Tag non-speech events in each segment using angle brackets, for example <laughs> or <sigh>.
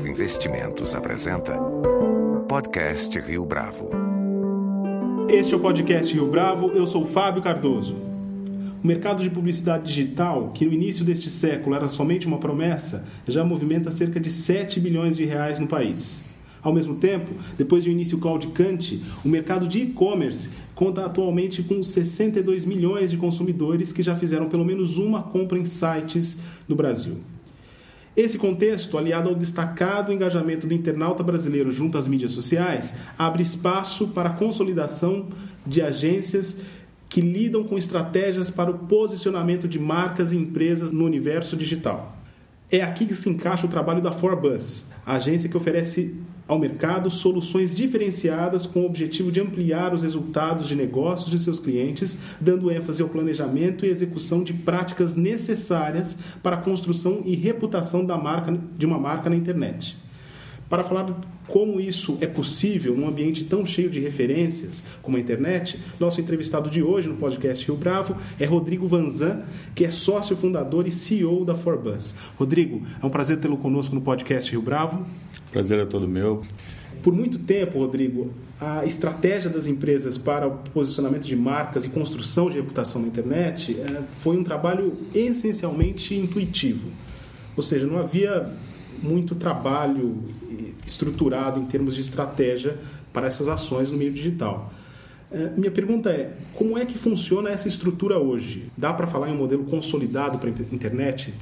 Bravo Investimentos apresenta Podcast Rio Bravo. Este é o podcast Rio Bravo, eu sou Fábio Cardoso. O mercado de publicidade digital, que no início deste século era somente uma promessa, já movimenta cerca de 7 bilhões de reais no país. Ao mesmo tempo, depois de um início claudicante, o mercado de e-commerce conta atualmente com 62 milhões de consumidores que já fizeram pelo menos uma compra em sites no Brasil. Esse contexto, aliado ao destacado engajamento do internauta brasileiro junto às mídias sociais, abre espaço para a consolidação de agências que lidam com estratégias para o posicionamento de marcas e empresas no universo digital. É aqui que se encaixa o trabalho da Forbus, agência que oferece ao mercado soluções diferenciadas com o objetivo de ampliar os resultados de negócios de seus clientes, dando ênfase ao planejamento e execução de práticas necessárias para a construção e reputação da marca, de uma marca na internet. Para falar como isso é possível num ambiente tão cheio de referências como a internet, nosso entrevistado de hoje no podcast Rio Bravo é Rodrigo Vanzan, que é sócio fundador e CEO da Forbus. Rodrigo, é um prazer tê-lo conosco no podcast Rio Bravo. Prazer é todo meu. Por muito tempo, Rodrigo, a estratégia das empresas para o posicionamento de marcas e construção de reputação na internet eh, foi um trabalho essencialmente intuitivo. Ou seja, não havia muito trabalho estruturado em termos de estratégia para essas ações no meio digital. Eh, minha pergunta é: como é que funciona essa estrutura hoje? Dá para falar em um modelo consolidado para a internet?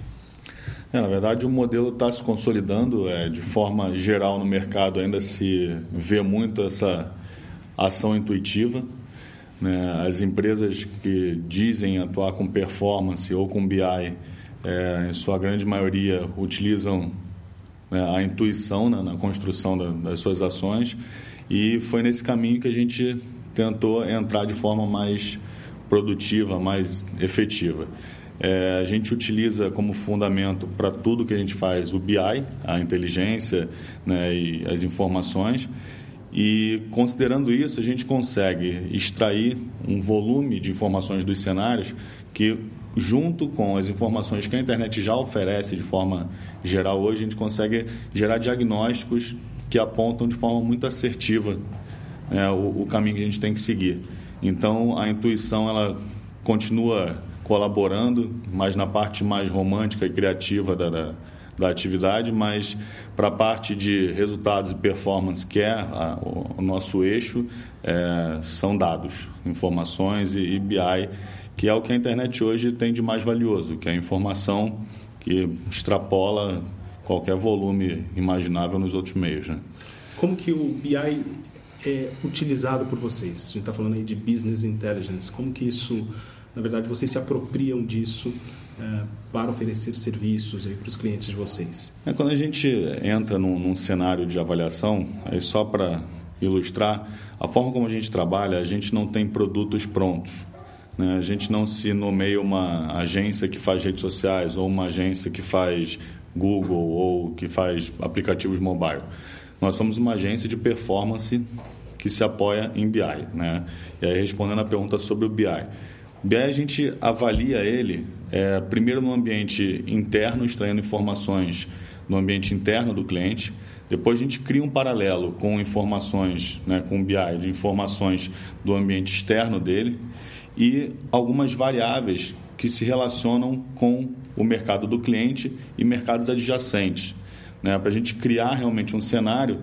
É, na verdade, o modelo está se consolidando é, de forma geral no mercado, ainda se vê muito essa ação intuitiva. Né? As empresas que dizem atuar com performance ou com BI, é, em sua grande maioria, utilizam né, a intuição né, na construção da, das suas ações e foi nesse caminho que a gente tentou entrar de forma mais produtiva, mais efetiva. É, a gente utiliza como fundamento para tudo que a gente faz o BI, a inteligência né, e as informações. E considerando isso, a gente consegue extrair um volume de informações dos cenários que, junto com as informações que a internet já oferece de forma geral hoje, a gente consegue gerar diagnósticos que apontam de forma muito assertiva né, o, o caminho que a gente tem que seguir. Então, a intuição ela continua colaborando, mas na parte mais romântica e criativa da, da, da atividade, mas para a parte de resultados e performance, que é a, o, o, nosso eixo, é, são dados, informações e, e BI, que é o que a internet hoje tem de mais valioso, que é a informação que extrapola qualquer volume imaginável nos outros meios. Né? Como que o BI é utilizado por vocês? A gente está falando aí de business intelligence. Como que isso na verdade, vocês se apropriam disso é, para oferecer serviços para os clientes de vocês? É, quando a gente entra num, num cenário de avaliação, aí só para ilustrar, a forma como a gente trabalha, a gente não tem produtos prontos. Né? A gente não se nomeia uma agência que faz redes sociais ou uma agência que faz Google ou que faz aplicativos mobile. Nós somos uma agência de performance que se apoia em BI. Né? E aí, respondendo a pergunta sobre o BI. BI a gente avalia ele é, primeiro no ambiente interno, extraindo informações no ambiente interno do cliente. Depois a gente cria um paralelo com informações, né, com BI, de informações do ambiente externo dele e algumas variáveis que se relacionam com o mercado do cliente e mercados adjacentes. Né, para a gente criar realmente um cenário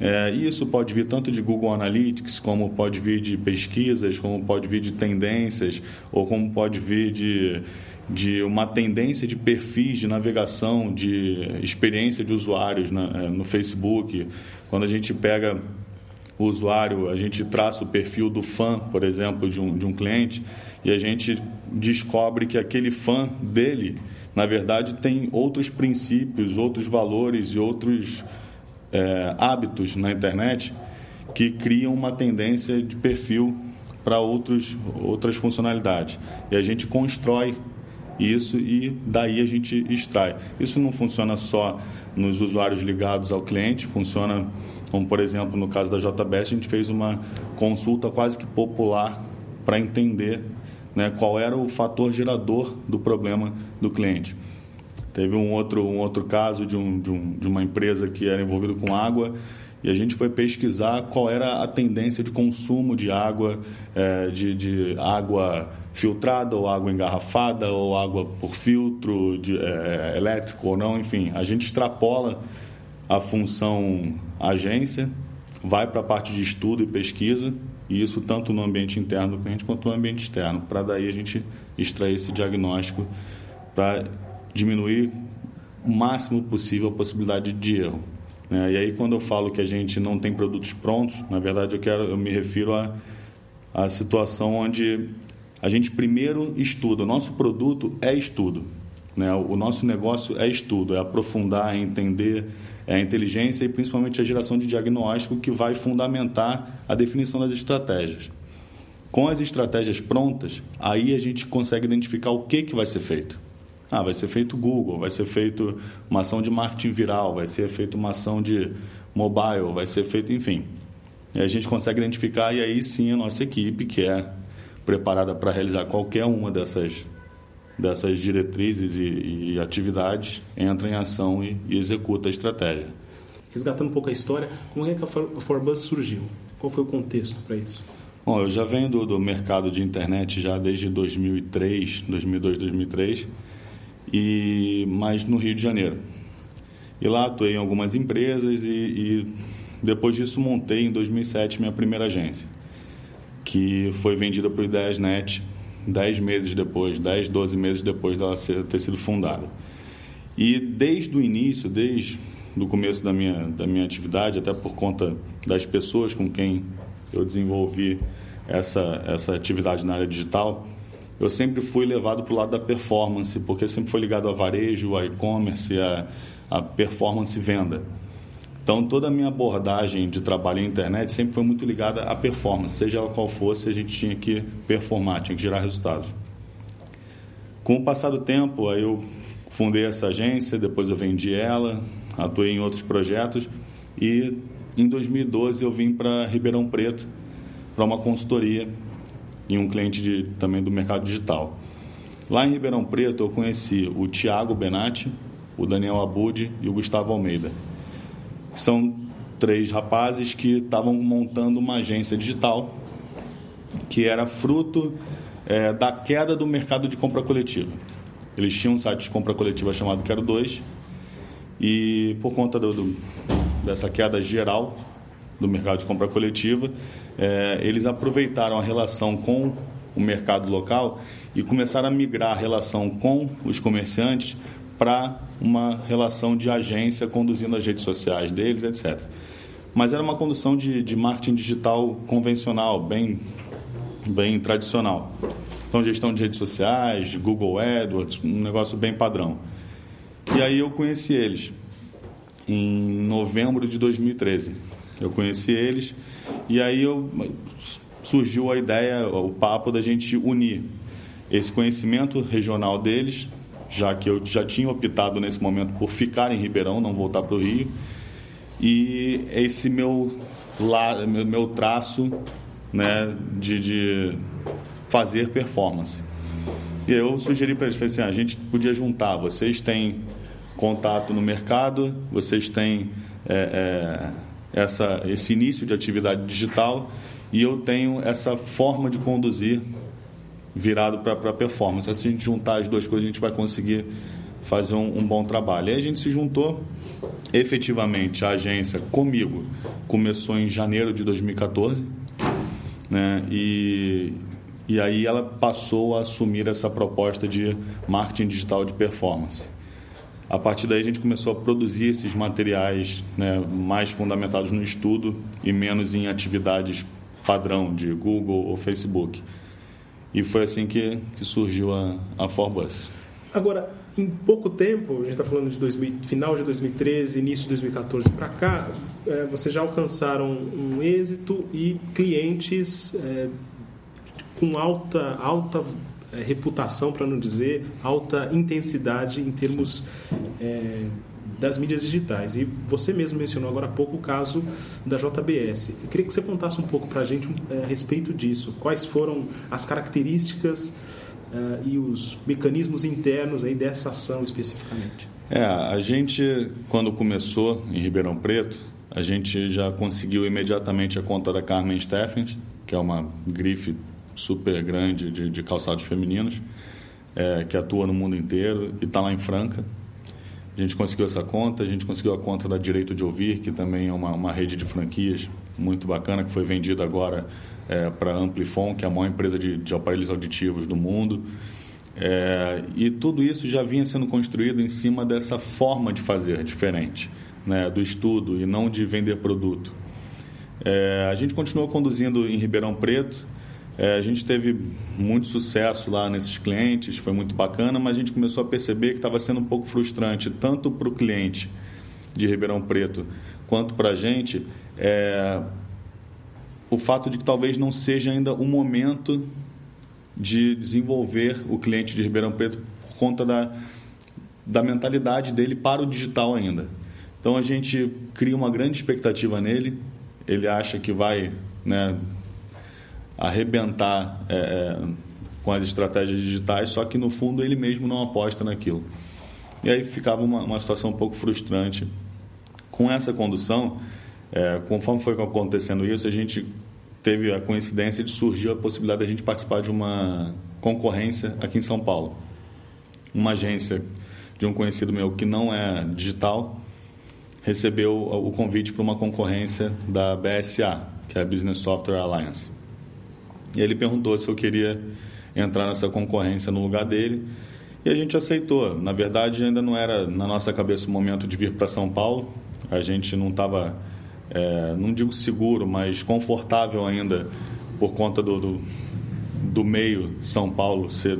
é, isso pode vir tanto de Google Analytics, como pode vir de pesquisas, como pode vir de tendências, ou como pode vir de, de uma tendência de perfis de navegação, de experiência de usuários é, no Facebook. Quando a gente pega o usuário, a gente traça o perfil do fã, por exemplo, de um, de um cliente, e a gente descobre que aquele fã dele, na verdade, tem outros princípios, outros valores e outros é, hábitos na internet que criam uma tendência de perfil para outros, outras funcionalidades. E a gente constrói isso e daí a gente extrai. Isso não funciona só nos usuários ligados ao cliente, funciona como, por exemplo, no caso da JBS, a gente fez uma consulta quase que popular para entender né, qual era o fator gerador do problema do cliente. Teve um outro, um outro caso de, um, de, um, de uma empresa que era envolvida com água e a gente foi pesquisar qual era a tendência de consumo de água, é, de, de, água filtrada ou água engarrafada ou água por filtro de, é, elétrico ou não, enfim. A gente extrapola a função agência, vai para a parte de estudo e pesquisa, e isso tanto no ambiente interno do cliente quanto no ambiente externo, para daí a gente extrair esse diagnóstico para diminuir o máximo possível a possibilidade de erro. Né? E aí quando eu falo que a gente não tem produtos prontos, na verdade eu quero, eu me refiro a a situação onde a gente primeiro estuda. O nosso produto é estudo. Né? O nosso negócio é estudo, é aprofundar, é entender é a inteligência e principalmente a geração de diagnóstico que vai fundamentar a definição das estratégias. Com as estratégias prontas, aí a gente consegue identificar o que, que vai ser feito. Ah, vai ser feito Google, vai ser feito uma ação de marketing viral, vai ser feito uma ação de mobile, vai ser feito, enfim. E a gente consegue identificar e aí sim a nossa equipe, que é preparada para realizar qualquer uma dessas, dessas diretrizes e, e atividades, entra em ação e, e, executa a estratégia. Resgatando um pouco a história, como é que a Forbus surgiu? Qual foi o contexto para isso? Bom, eu já venho do, do mercado de internet já desde 2003, 2002, 2003 e mais no Rio de Janeiro. E lá atuei em algumas empresas e, e depois disso montei em 2007 minha primeira agência, que foi vendida para o Ideiasnet 10 meses depois, 10, 12 meses depois dela ter sido fundada. E desde o início, desde o começo da minha, da minha atividade, até por conta das pessoas com quem eu desenvolvi essa, essa atividade na área digital, eu sempre fui levado para o lado da performance, porque sempre foi ligado a varejo, a e-commerce, a, a performance venda. Então, toda a minha abordagem de trabalho em internet sempre foi muito ligada à performance, seja ela qual fosse, a gente tinha que performar, tinha que gerar resultados. Com o passar do tempo, aí eu fundei essa agência, depois eu vendi ela, atuei em outros projetos e em 2012 eu vim para Ribeirão Preto para uma consultoria e um cliente de, também do mercado digital. Lá em Ribeirão Preto eu conheci o Tiago Benatti, o Daniel Abud e o Gustavo Almeida. São três rapazes que estavam montando uma agência digital que era fruto é, da queda do mercado de compra coletiva. Eles tinham um site de compra coletiva chamado Quero 2 e por conta do, do, dessa queda geral do mercado de compra coletiva, é, eles aproveitaram a relação com o mercado local e começaram a migrar a relação com os comerciantes para uma relação de agência conduzindo as redes sociais deles, etc. Mas era uma condução de, de marketing digital convencional, bem, bem tradicional. Então, gestão de redes sociais, Google AdWords, um negócio bem padrão. E aí eu conheci eles em novembro de 2013. Eu conheci eles e aí eu, surgiu a ideia, o papo da gente unir esse conhecimento regional deles, já que eu já tinha optado nesse momento por ficar em Ribeirão, não voltar para o Rio, e esse meu, meu traço né, de, de fazer performance. E eu sugeri para eles, assim, ah, a gente podia juntar, vocês têm contato no mercado, vocês têm é, é, essa, esse início de atividade digital e eu tenho essa forma de conduzir virado para performance. Se a gente juntar as duas coisas, a gente vai conseguir fazer um, um bom trabalho. E a gente se juntou, efetivamente, a agência comigo começou em janeiro de 2014, né? E, e aí ela passou a assumir essa proposta de marketing digital de performance. A partir daí a gente começou a produzir esses materiais né, mais fundamentados no estudo e menos em atividades padrão de Google ou Facebook. E foi assim que, que surgiu a, a Forbus. Agora, em pouco tempo, a gente está falando de 2000, final de 2013, início de 2014 para cá, é, vocês já alcançaram um êxito e clientes é, com alta, alta é, reputação, para não dizer alta intensidade em termos é, das mídias digitais. E você mesmo mencionou agora há pouco o caso da JBS. Eu queria que você contasse um pouco para a gente é, a respeito disso. Quais foram as características uh, e os mecanismos internos aí dessa ação especificamente? É, a gente, quando começou em Ribeirão Preto, a gente já conseguiu imediatamente a conta da Carmen Steffens, que é uma grife super grande de, de calçados femininos, é, que atua no mundo inteiro e está lá em Franca. A gente conseguiu essa conta, a gente conseguiu a conta da Direito de Ouvir, que também é uma, uma rede de franquias muito bacana, que foi vendida agora é, para a Amplifon, que é a maior empresa de, de aparelhos auditivos do mundo. É, e tudo isso já vinha sendo construído em cima dessa forma de fazer diferente, né, do estudo e não de vender produto. É, a gente continuou conduzindo em Ribeirão Preto, é, a gente teve muito sucesso lá nesses clientes, foi muito bacana, mas a gente começou a perceber que estava sendo um pouco frustrante, tanto para o cliente de Ribeirão Preto quanto para a gente, é, o fato de que talvez não seja ainda o momento de desenvolver o cliente de Ribeirão Preto por conta da, da mentalidade dele para o digital ainda. Então a gente cria uma grande expectativa nele, ele acha que vai né, arrebentar é, é, com as estratégias digitais, só que no fundo ele mesmo não aposta naquilo. E aí ficava uma, uma situação um pouco frustrante. Com essa condução, é, conforme foi acontecendo isso, a gente teve a coincidência de surgir a possibilidade de a gente participar de uma concorrência aqui em São Paulo. Uma agência de um conhecido meu que não é digital recebeu o convite para uma concorrência da BSA, que é a Business Software Alliance. E ele perguntou se eu queria entrar nessa concorrência no lugar dele. E a gente aceitou. Na verdade, ainda não era na nossa cabeça o momento de vir para São Paulo. A gente não estava, é, não digo seguro, mas confortável ainda por conta do, do, do, meio São Paulo ser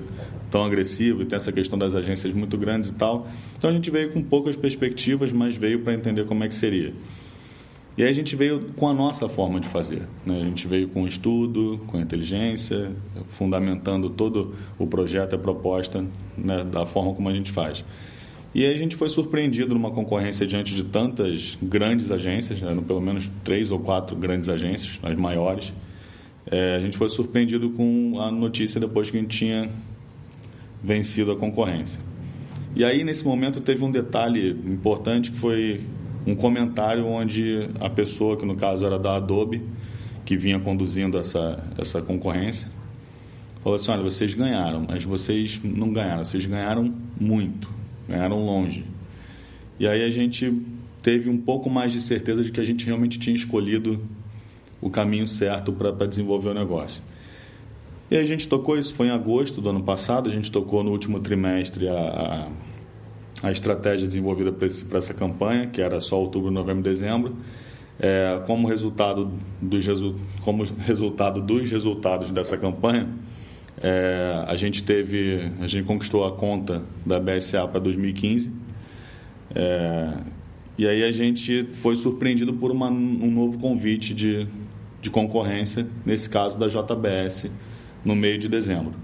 tão agressivo e tem essa questão das agências muito grandes e tal. Então a gente veio com poucas perspectivas, mas veio para entender como é que seria. E aí a gente veio com a nossa forma de fazer. Né? A gente veio com estudo, com inteligência, fundamentando todo o projeto, a proposta né, da forma como a gente faz. E aí a gente foi surpreendido numa concorrência diante de tantas grandes agências, eram pelo menos três ou quatro grandes agências, as maiores. É, a gente foi surpreendido com a notícia depois que a gente tinha vencido a concorrência. E aí, nesse momento, teve um detalhe importante que foi um comentário onde a pessoa, que no caso era da Adobe, que vinha conduzindo essa, essa concorrência, falou assim: olha, vocês ganharam, mas vocês não ganharam, vocês ganharam muito, ganharam longe. E aí a gente teve um pouco mais de certeza de que a gente realmente tinha escolhido o caminho certo para desenvolver o negócio. E a gente tocou, isso foi em agosto do ano passado, a gente tocou no último trimestre a, a a estratégia desenvolvida para essa campanha, que era só outubro, novembro, dezembro. É, como, resultado dos, como resultado dos resultados dessa campanha, é, a gente teve, a gente conquistou a conta da BSA para 2015. É, e aí a gente foi surpreendido por uma, um novo convite de, de concorrência, nesse caso da JBS, no meio de dezembro.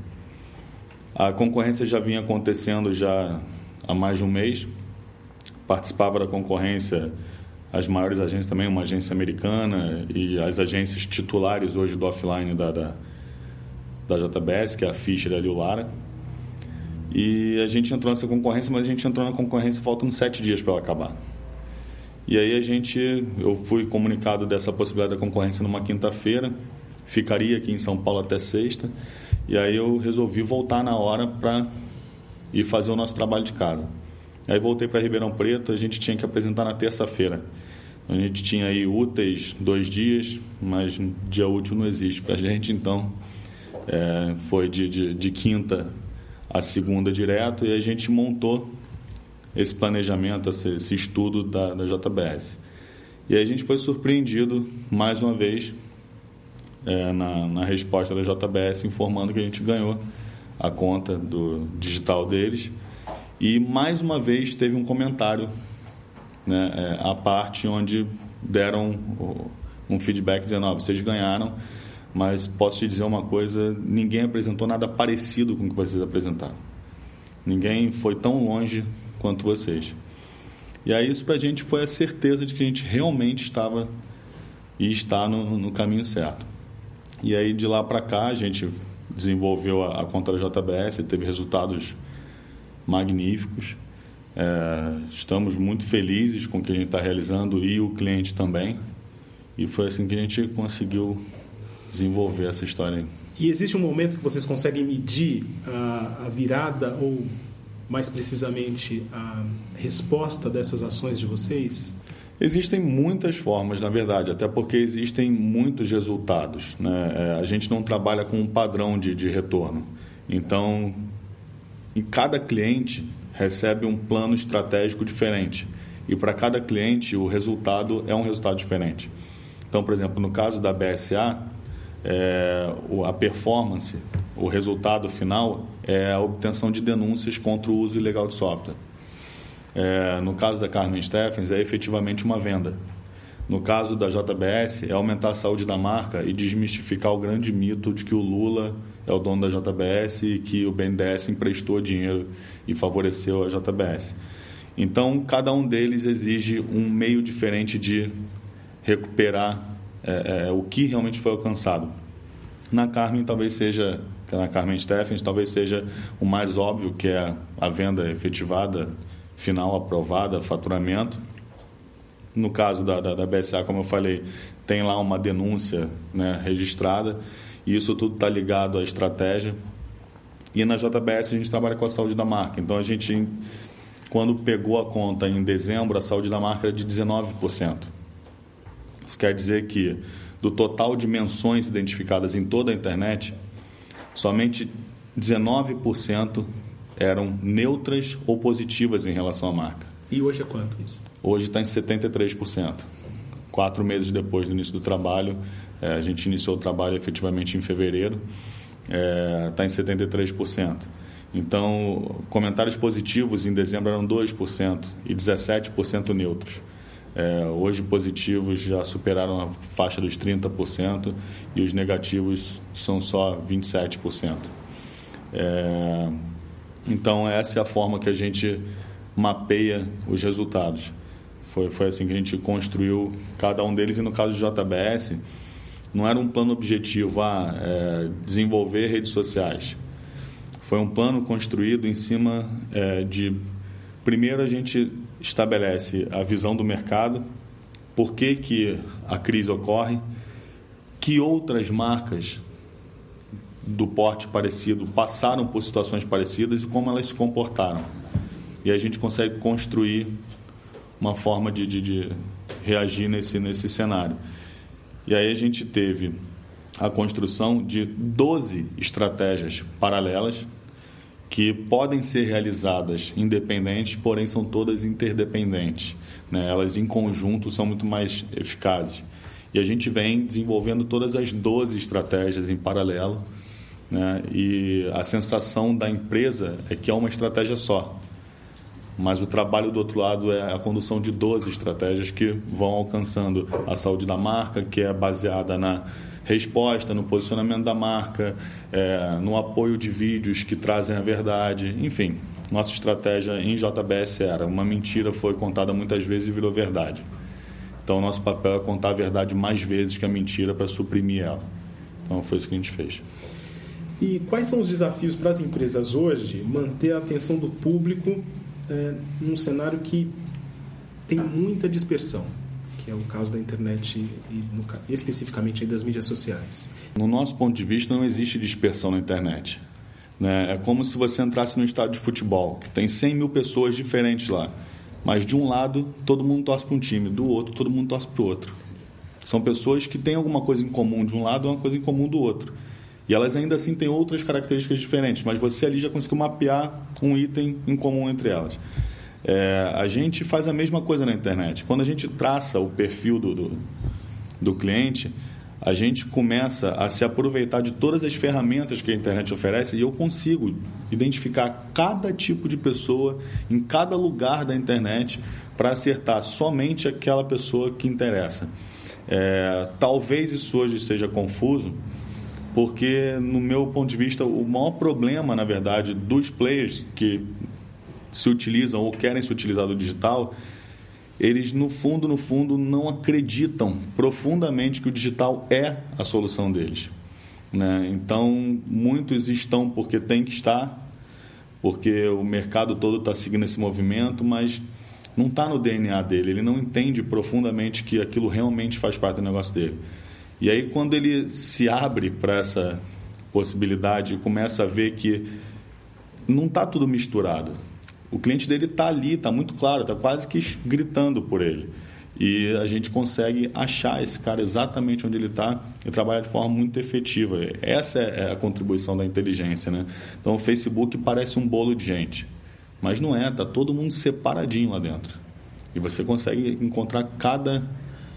A concorrência já vinha acontecendo já há mais de um mês. Participava da concorrência as maiores agências também, uma agência americana e as agências titulares hoje do offline da, da, da JBS, que é a Fischer e a Lara. E a gente entrou nessa concorrência, mas a gente entrou na concorrência faltando sete dias para ela acabar. E aí a gente, eu fui comunicado dessa possibilidade da concorrência numa quinta-feira, ficaria aqui em São Paulo até sexta, e aí eu resolvi voltar na hora para e fazer o nosso trabalho de casa. Aí voltei para Ribeirão Preto, a gente tinha que apresentar na terça-feira. A gente tinha aí úteis dois dias, mas dia útil não existe para a <laughs> gente, então é, foi de, de, de quinta a segunda direto e a gente montou esse planejamento, esse, esse estudo da, da, JBS. E a gente foi surpreendido mais uma vez é, na, na resposta da JBS informando que a gente ganhou a conta do digital deles. E mais uma vez teve um comentário né, é, à parte onde deram um feedback dizendo: oh, vocês ganharam, mas posso te dizer uma coisa: ninguém apresentou nada parecido com o que vocês apresentaram. Ninguém foi tão longe quanto vocês. E aí, isso para a gente foi a certeza de que a gente realmente estava e está no, no caminho certo. E aí, de lá para cá, a gente desenvolveu a, a contra JBS, teve resultados magníficos. É, estamos muito felizes com o que a gente está realizando e o cliente também. E foi assim que a gente conseguiu desenvolver essa história. E existe um momento que vocês conseguem medir a, a virada ou, mais precisamente, a resposta dessas ações de vocês? Existem muitas formas, na verdade, até porque existem muitos resultados. Né? É, a gente não trabalha com um padrão de, de retorno. Então, em cada cliente recebe um plano estratégico diferente. E para cada cliente, o resultado é um resultado diferente. Então, por exemplo, no caso da BSA, é, a performance, o resultado final é a obtenção de denúncias contra o uso ilegal de software. É, no caso da Carmen Steffens, é efetivamente uma venda. No caso da JBS, é aumentar a saúde da marca e desmistificar o grande mito de que o Lula é o dono da JBS e que o BNDES emprestou dinheiro e favoreceu a JBS. Então, cada um deles exige um meio diferente de recuperar é, é, o que realmente foi alcançado. Na Carmen, talvez seja, na Carmen Steffens, talvez seja o mais óbvio, que é a venda efetivada final aprovada, faturamento. No caso da, da, da BSA, como eu falei, tem lá uma denúncia né, registrada e isso tudo está ligado à estratégia. E na JBS a gente trabalha com a saúde da marca. Então a gente, quando pegou a conta em dezembro, a saúde da marca era de 19%. Isso quer dizer que do total de menções identificadas em toda a internet, somente 19% eram neutras ou positivas em relação à marca. E hoje é quanto isso? Hoje está em 73%. Quatro meses depois do início do trabalho, é, a gente iniciou o trabalho efetivamente em fevereiro, está é, em 73%. Então, comentários positivos em dezembro eram 2% e 17% neutros. É, hoje, positivos já superaram a faixa dos 30% e os negativos são só 27%. É, então, essa é a forma que a gente mapeia os resultados. Foi, foi assim que a gente construiu cada um deles. E no caso do JBS, não era um plano objetivo a ah, é, desenvolver redes sociais. Foi um plano construído em cima é, de. Primeiro, a gente estabelece a visão do mercado, por que, que a crise ocorre, que outras marcas do porte parecido passaram por situações parecidas e como elas se comportaram. E a gente consegue construir uma forma de, de, de reagir nesse, nesse cenário. E aí a gente teve a construção de 12 estratégias paralelas que podem ser realizadas independentes, porém são todas interdependentes. Né? Elas em conjunto são muito mais eficazes. E a gente vem desenvolvendo todas as 12 estratégias em paralelo né? E a sensação da empresa é que é uma estratégia só. Mas o trabalho do outro lado é a condução de 12 estratégias que vão alcançando a saúde da marca, que é baseada na resposta, no posicionamento da marca, é, no apoio de vídeos que trazem a verdade, enfim. Nossa estratégia em JBS era uma mentira foi contada muitas vezes e virou verdade. Então, nosso papel é contar a verdade mais vezes que a mentira para suprimir ela. Então, foi isso que a gente fez. E quais são os desafios para as empresas hoje manter a atenção do público é, num cenário que tem muita dispersão, que é o caso da internet e no, especificamente das mídias sociais? No nosso ponto de vista, não existe dispersão na internet. Né? É como se você entrasse num estádio de futebol, tem 100 mil pessoas diferentes lá, mas de um lado todo mundo torce para um time, do outro todo mundo torce para o outro. São pessoas que têm alguma coisa em comum de um lado e uma coisa em comum do outro. E elas ainda assim têm outras características diferentes, mas você ali já conseguiu mapear um item em comum entre elas. É, a gente faz a mesma coisa na internet. Quando a gente traça o perfil do, do, do cliente, a gente começa a se aproveitar de todas as ferramentas que a internet oferece e eu consigo identificar cada tipo de pessoa em cada lugar da internet para acertar somente aquela pessoa que interessa. É, talvez isso hoje seja confuso, porque no meu ponto de vista o maior problema na verdade dos players que se utilizam ou querem se utilizar do digital eles no fundo no fundo não acreditam profundamente que o digital é a solução deles Né? Então, muitos estão porque tem que estar, porque o mercado todo está seguindo esse movimento, mas não está no DNA dele, ele não entende profundamente que aquilo realmente faz parte do negócio dele. E aí, quando ele se abre para essa possibilidade e começa a ver que não está tudo misturado, o cliente dele está ali, está muito claro, está quase que gritando por ele. E a gente consegue achar esse cara exatamente onde ele está e trabalhar de forma muito efetiva. Essa é a contribuição da inteligência. Né? Então, o Facebook parece um bolo de gente, mas não é, está todo mundo separadinho lá dentro. E você consegue encontrar cada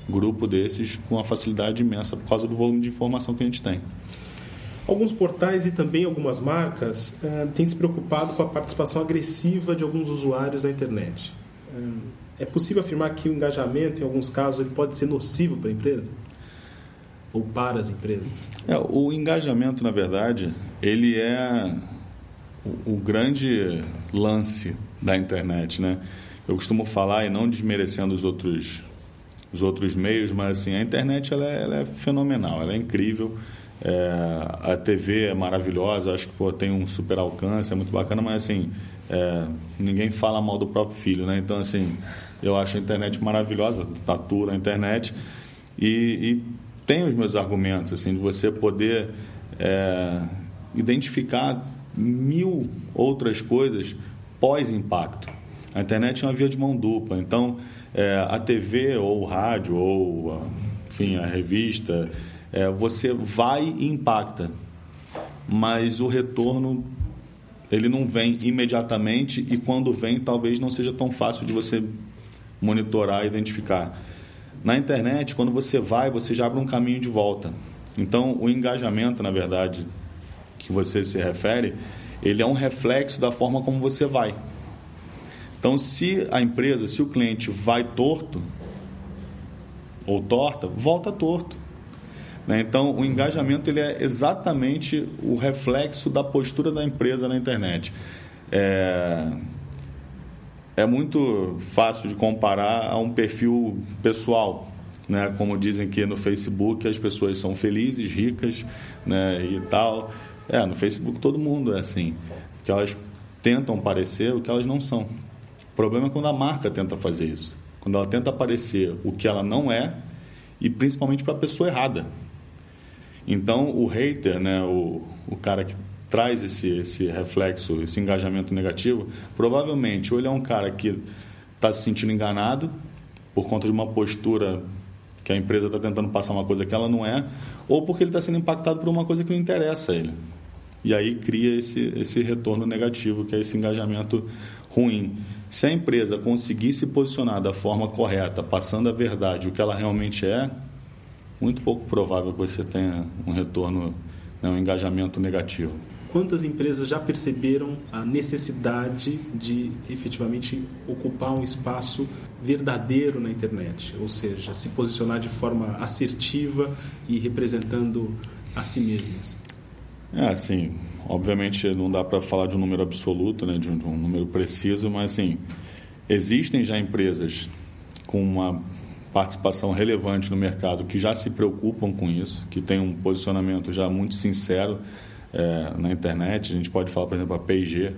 grupo desses com uma facilidade imensa por causa do volume de informação que a gente tem. Alguns portais e também algumas marcas uh, têm se preocupado com a participação agressiva de alguns usuários na internet. Uh, é possível afirmar que o engajamento, em alguns casos, ele pode ser nocivo para a empresa? Ou para as empresas? É, o engajamento, na verdade, ele é o, o grande lance da internet, né? Eu costumo falar, e não desmerecendo os outros, os outros meios, mas assim, a internet ela é, ela é fenomenal, ela é incrível. É, a TV é maravilhosa, acho que pô, tem um super alcance, é muito bacana, mas assim, é, ninguém fala mal do próprio filho, né? Então, assim, eu acho a internet maravilhosa, tatu na internet, e, e tem os meus argumentos, assim, de você poder é, identificar mil outras coisas pós-impacto. A internet é uma via de mão dupla, então é, a TV ou o rádio ou enfim, a revista é, você vai e impacta, mas o retorno ele não vem imediatamente e quando vem talvez não seja tão fácil de você monitorar e identificar. Na internet, quando você vai, você já abre um caminho de volta. Então, o engajamento, na verdade, que você se refere, ele é um reflexo da forma como você vai. Então, se a empresa, se o cliente vai torto ou torta, volta torto. Né? Então, o engajamento ele é exatamente o reflexo da postura da empresa na internet. É, é muito fácil de comparar a um perfil pessoal. Né? Como dizem que no Facebook as pessoas são felizes, ricas né? e tal. É, no Facebook todo mundo é assim. Que elas tentam parecer o que elas não são. Problema é quando a marca tenta fazer isso. Quando ela tenta parecer o que ela não é e principalmente para a pessoa errada. Então, o hater, né, o, o cara que traz esse, esse reflexo, esse engajamento negativo, provavelmente ou ele é um cara que está se sentindo enganado por conta de uma postura que a empresa está tentando passar uma coisa que ela não é, ou porque ele está sendo impactado por uma coisa que não interessa a ele. E aí cria esse, esse retorno negativo, que é esse engajamento ruim. Se a empresa conseguir se posicionar da forma correta, passando a verdade, o que ela realmente é, muito pouco provável que você tenha um retorno, né, um engajamento negativo. Quantas empresas já perceberam a necessidade de efetivamente ocupar um espaço verdadeiro na internet, ou seja, se posicionar de forma assertiva e representando a si mesmas? É, assim, obviamente não dá para falar de um número absoluto, né, de um, de um número preciso, mas assim, existem já empresas com uma participação relevante no mercado que já se preocupam com isso, que tem um posicionamento já muito sincero é, na internet. A gente pode falar, por exemplo, a P&G,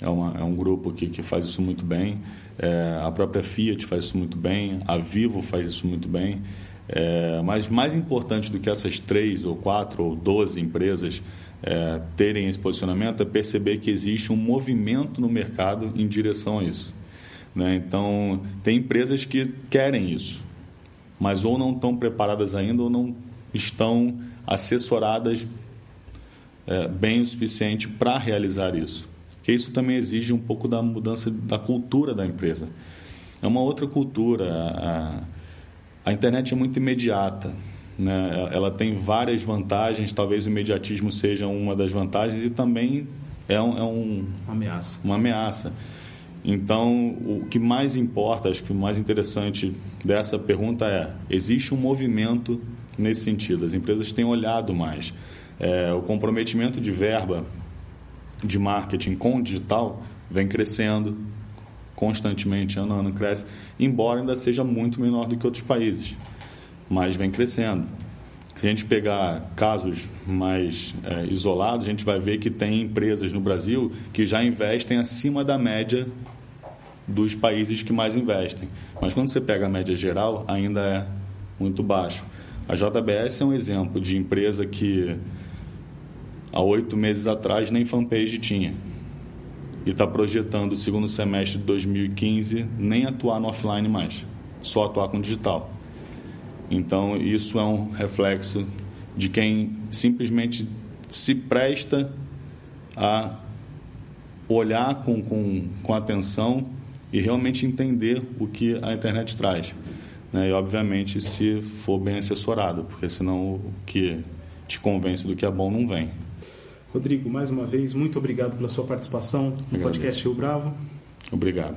é, é um grupo que, que faz isso muito bem. É, a própria Fiat faz isso muito bem, a Vivo faz isso muito bem. É, mas mais importante do que essas três ou quatro ou doze empresas é, terem esse posicionamento é perceber que existe um movimento no mercado em direção a isso. Né? Então, tem empresas que querem isso, mas ou não estão preparadas ainda ou não estão assessoradas é, bem o suficiente para realizar isso. Que isso também exige um pouco da mudança da cultura da empresa. É uma outra cultura. A, a internet é muito imediata. Né? Ela tem várias vantagens, talvez o imediatismo seja uma das vantagens e também é, um, é um, uma ameaça. Uma ameaça. Então, o que mais importa, acho que o mais interessante dessa pergunta é: existe um movimento nesse sentido? As empresas têm olhado mais. É, o comprometimento de verba de marketing com o digital vem crescendo constantemente, ano a ano cresce, embora ainda seja muito menor do que outros países, mas vem crescendo. Se a gente pegar casos mais é, isolados, a gente vai ver que tem empresas no Brasil que já investem acima da média dos países que mais investem. Mas quando você pega a média geral, ainda é muito baixo. A JBS é um exemplo de empresa que há oito meses atrás nem fanpage tinha. E está projetando o segundo semestre de 2015 nem atuar no offline mais, só atuar com digital. Então, isso é um reflexo de quem simplesmente se presta a olhar com, com, com atenção e realmente entender o que a internet traz. Né? E, obviamente, se for bem assessorado, porque senão o que te convence do que é bom não vem. Rodrigo, mais uma vez, muito obrigado pela sua participação no Agradeço. podcast Rio Bravo. Obrigado.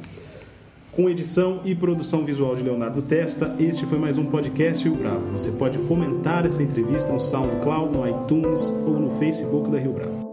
Com edição e produção visual de Leonardo Testa, este foi mais um podcast Rio Bravo. Você pode comentar essa entrevista no SoundCloud, no iTunes ou no Facebook da Rio Bravo.